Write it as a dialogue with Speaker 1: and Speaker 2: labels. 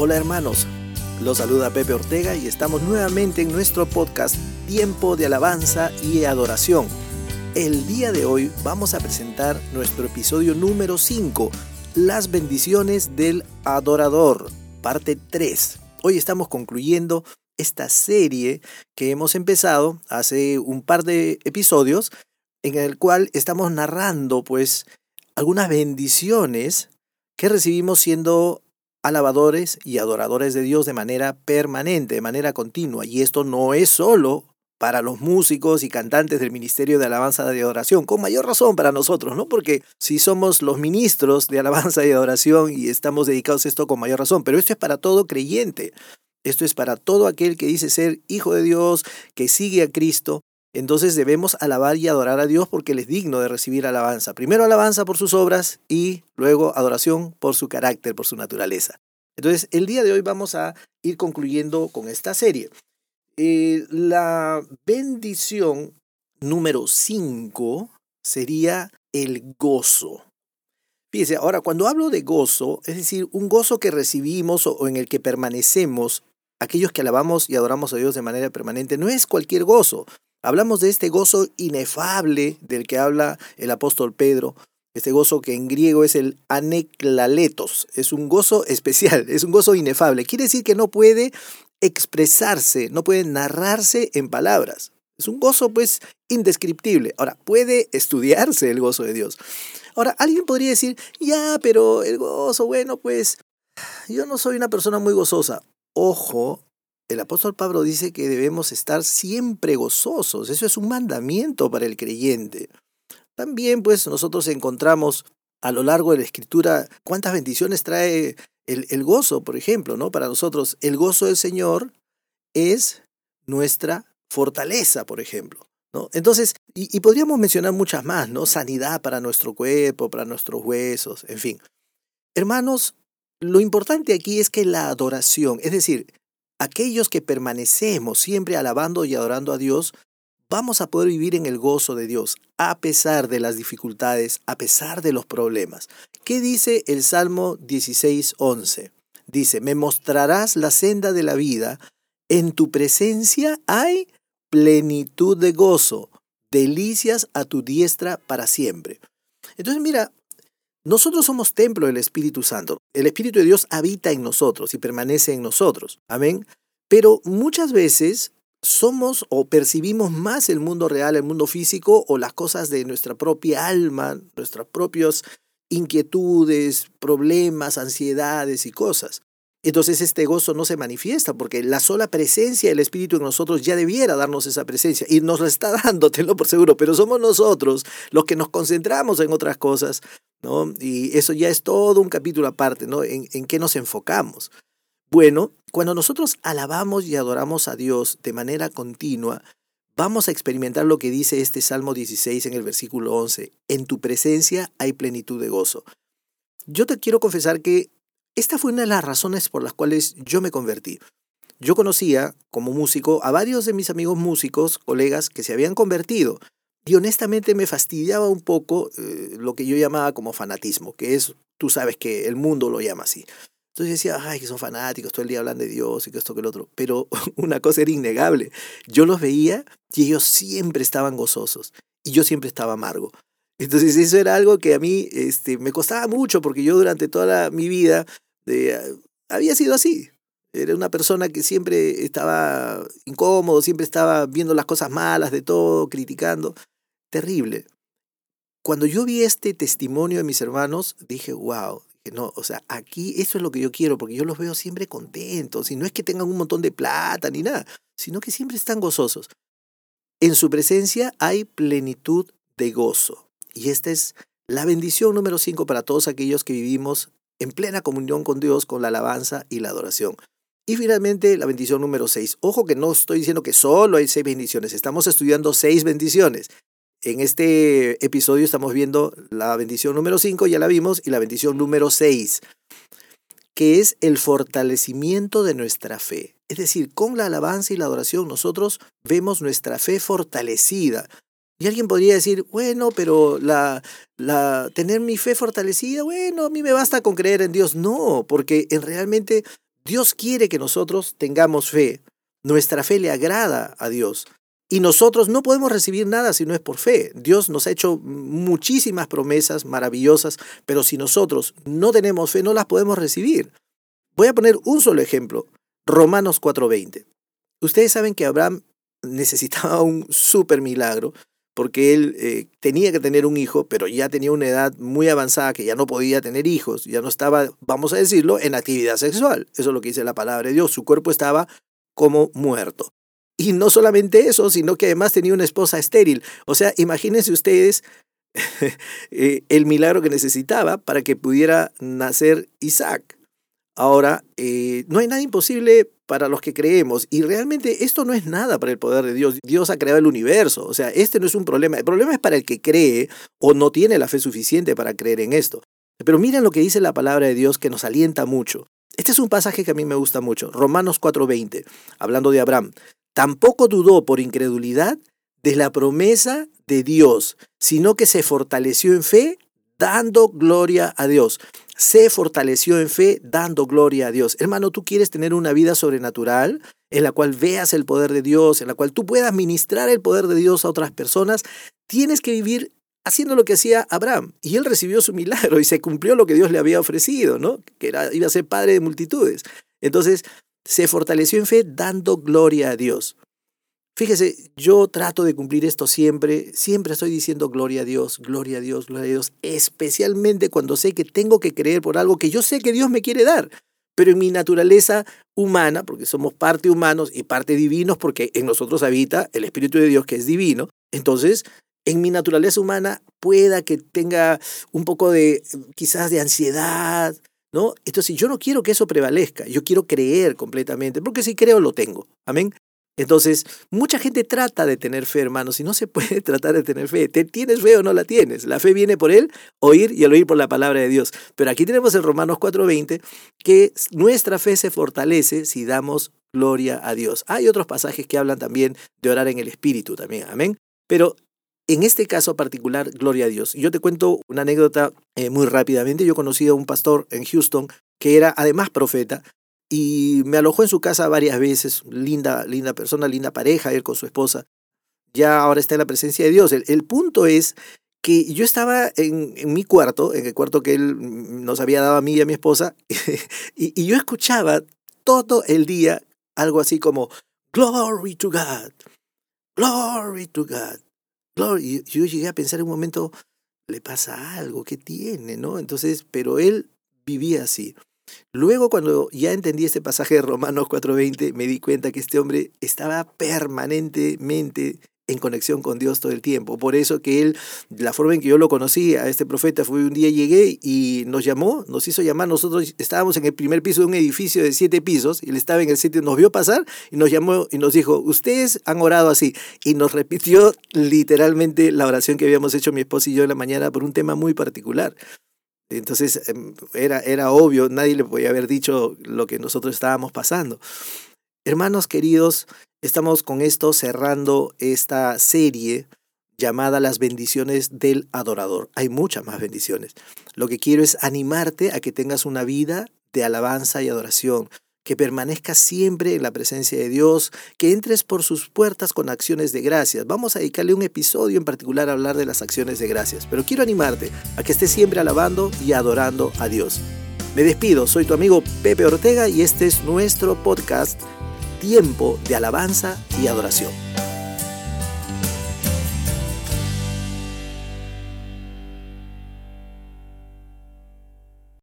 Speaker 1: Hola hermanos, los saluda Pepe Ortega y estamos nuevamente en nuestro podcast Tiempo de Alabanza y Adoración. El día de hoy vamos a presentar nuestro episodio número 5, Las bendiciones del adorador, parte 3. Hoy estamos concluyendo esta serie que hemos empezado hace un par de episodios en el cual estamos narrando pues algunas bendiciones que recibimos siendo alabadores y adoradores de Dios de manera permanente, de manera continua. Y esto no es solo para los músicos y cantantes del Ministerio de Alabanza y Adoración, con mayor razón para nosotros, ¿no? Porque si somos los ministros de Alabanza y Adoración y estamos dedicados a esto con mayor razón, pero esto es para todo creyente. Esto es para todo aquel que dice ser hijo de Dios, que sigue a Cristo. Entonces debemos alabar y adorar a Dios porque es digno de recibir alabanza. Primero alabanza por sus obras y luego adoración por su carácter, por su naturaleza. Entonces, el día de hoy vamos a ir concluyendo con esta serie. Eh, la bendición número 5 sería el gozo. Fíjese, ahora cuando hablo de gozo, es decir, un gozo que recibimos o en el que permanecemos, aquellos que alabamos y adoramos a Dios de manera permanente, no es cualquier gozo. Hablamos de este gozo inefable del que habla el apóstol Pedro, este gozo que en griego es el aneklaletos, es un gozo especial, es un gozo inefable. Quiere decir que no puede expresarse, no puede narrarse en palabras. Es un gozo pues indescriptible. Ahora, puede estudiarse el gozo de Dios. Ahora, alguien podría decir, ya, pero el gozo, bueno, pues yo no soy una persona muy gozosa. Ojo, el apóstol Pablo dice que debemos estar siempre gozosos. Eso es un mandamiento para el creyente. También pues nosotros encontramos a lo largo de la escritura cuántas bendiciones trae el, gozo, por ejemplo, ¿no? Para nosotros el gozo del Señor es nuestra fortaleza, por ejemplo. ¿no? Entonces, y, y, podríamos mencionar muchas más, ¿no? Sanidad para nuestro cuerpo, para nuestros huesos, en fin. Hermanos, lo importante aquí es que la adoración, es decir, aquellos que permanecemos siempre alabando y adorando a Dios, vamos a poder vivir en el gozo de Dios, a pesar de las dificultades, a pesar de los problemas. ¿Qué dice el Salmo 16.11? Dice, me mostrarás la senda de la vida, en tu presencia hay plenitud de gozo, delicias a tu diestra para siempre. Entonces mira, nosotros somos templo del Espíritu Santo. El Espíritu de Dios habita en nosotros y permanece en nosotros. Amén. Pero muchas veces somos o percibimos más el mundo real, el mundo físico o las cosas de nuestra propia alma, nuestras propias inquietudes, problemas, ansiedades y cosas. Entonces este gozo no se manifiesta porque la sola presencia del Espíritu en nosotros ya debiera darnos esa presencia y nos la está dando, tenlo por seguro, pero somos nosotros los que nos concentramos en otras cosas, ¿no? Y eso ya es todo un capítulo aparte, ¿no? En, en qué nos enfocamos. Bueno, cuando nosotros alabamos y adoramos a Dios de manera continua, vamos a experimentar lo que dice este Salmo 16 en el versículo 11. En tu presencia hay plenitud de gozo. Yo te quiero confesar que esta fue una de las razones por las cuales yo me convertí. Yo conocía como músico a varios de mis amigos músicos, colegas, que se habían convertido. Y honestamente me fastidiaba un poco eh, lo que yo llamaba como fanatismo, que es, tú sabes que el mundo lo llama así. Entonces decía, ay, que son fanáticos, todo el día hablan de Dios y que esto, que el otro. Pero una cosa era innegable. Yo los veía y ellos siempre estaban gozosos y yo siempre estaba amargo. Entonces eso era algo que a mí este, me costaba mucho porque yo durante toda mi vida eh, había sido así. Era una persona que siempre estaba incómodo, siempre estaba viendo las cosas malas de todo, criticando. Terrible. Cuando yo vi este testimonio de mis hermanos, dije, wow, no, o sea, aquí eso es lo que yo quiero, porque yo los veo siempre contentos, y no es que tengan un montón de plata ni nada, sino que siempre están gozosos. En su presencia hay plenitud de gozo. Y esta es la bendición número cinco para todos aquellos que vivimos en plena comunión con Dios, con la alabanza y la adoración. Y finalmente, la bendición número seis. Ojo que no estoy diciendo que solo hay seis bendiciones, estamos estudiando seis bendiciones. En este episodio estamos viendo la bendición número 5, ya la vimos, y la bendición número 6, que es el fortalecimiento de nuestra fe. Es decir, con la alabanza y la adoración nosotros vemos nuestra fe fortalecida. Y alguien podría decir, bueno, pero la, la, tener mi fe fortalecida, bueno, a mí me basta con creer en Dios. No, porque en realmente Dios quiere que nosotros tengamos fe. Nuestra fe le agrada a Dios. Y nosotros no podemos recibir nada si no es por fe. Dios nos ha hecho muchísimas promesas maravillosas, pero si nosotros no tenemos fe, no las podemos recibir. Voy a poner un solo ejemplo. Romanos 4:20. Ustedes saben que Abraham necesitaba un súper milagro porque él eh, tenía que tener un hijo, pero ya tenía una edad muy avanzada que ya no podía tener hijos, ya no estaba, vamos a decirlo, en actividad sexual. Eso es lo que dice la palabra de Dios. Su cuerpo estaba como muerto. Y no solamente eso, sino que además tenía una esposa estéril. O sea, imagínense ustedes eh, el milagro que necesitaba para que pudiera nacer Isaac. Ahora, eh, no hay nada imposible para los que creemos y realmente esto no es nada para el poder de Dios. Dios ha creado el universo, o sea, este no es un problema. El problema es para el que cree o no tiene la fe suficiente para creer en esto. Pero miren lo que dice la palabra de Dios que nos alienta mucho. Este es un pasaje que a mí me gusta mucho, Romanos 4:20, hablando de Abraham. Tampoco dudó por incredulidad de la promesa de Dios, sino que se fortaleció en fe dando gloria a Dios se fortaleció en fe dando gloria a Dios. Hermano, tú quieres tener una vida sobrenatural en la cual veas el poder de Dios, en la cual tú puedas ministrar el poder de Dios a otras personas, tienes que vivir haciendo lo que hacía Abraham. Y él recibió su milagro y se cumplió lo que Dios le había ofrecido, ¿no? Que iba a ser padre de multitudes. Entonces, se fortaleció en fe dando gloria a Dios. Fíjese, yo trato de cumplir esto siempre, siempre estoy diciendo gloria a Dios, gloria a Dios, gloria a Dios, especialmente cuando sé que tengo que creer por algo que yo sé que Dios me quiere dar. Pero en mi naturaleza humana, porque somos parte humanos y parte divinos, porque en nosotros habita el Espíritu de Dios que es divino, entonces en mi naturaleza humana pueda que tenga un poco de quizás de ansiedad, ¿no? Entonces yo no quiero que eso prevalezca, yo quiero creer completamente, porque si creo lo tengo, amén. Entonces, mucha gente trata de tener fe, hermanos, y no se puede tratar de tener fe. ¿Te ¿Tienes fe o no la tienes? La fe viene por él, oír y el oír por la palabra de Dios. Pero aquí tenemos en Romanos 4:20 que nuestra fe se fortalece si damos gloria a Dios. Hay otros pasajes que hablan también de orar en el Espíritu también, amén. Pero en este caso particular, gloria a Dios. Yo te cuento una anécdota eh, muy rápidamente. Yo conocí a un pastor en Houston que era además profeta y me alojó en su casa varias veces, linda, linda persona, linda pareja, él con su esposa. Ya ahora está en la presencia de Dios. El, punto es que yo estaba en, mi cuarto, en el cuarto que él nos había dado a mí y a mi esposa, y, yo escuchaba todo el día algo así como, Glory to God, Glory to God. Glory. Y yo llegué a pensar en un momento, le pasa algo, ¿qué tiene? ¿no? Entonces, pero él vivía así. Luego, cuando ya entendí este pasaje de Romanos 4:20, me di cuenta que este hombre estaba permanentemente en conexión con Dios todo el tiempo. Por eso que él, la forma en que yo lo conocí a este profeta fue un día llegué y nos llamó, nos hizo llamar. Nosotros estábamos en el primer piso de un edificio de siete pisos y él estaba en el sitio, nos vio pasar y nos llamó y nos dijo, ustedes han orado así. Y nos repitió literalmente la oración que habíamos hecho mi esposa y yo en la mañana por un tema muy particular. Entonces em, era, era obvio, nadie le podía haber dicho lo que nosotros estábamos pasando. Hermanos queridos, estamos con esto cerrando esta serie llamada Las bendiciones del adorador. Hay muchas más bendiciones. Lo que quiero es animarte a que tengas una vida de alabanza y adoración, que permanezcas siempre en la presencia de Dios, que entres por sus puertas con acciones de gracias. Vamos a dedicarle un episodio en particular a hablar de las acciones de gracias, pero quiero animarte a que estés siempre alabando y adorando a Dios. Me despido, soy tu amigo Pepe Ortega y este es nuestro podcast Tiempo de Alabanza y Adoración.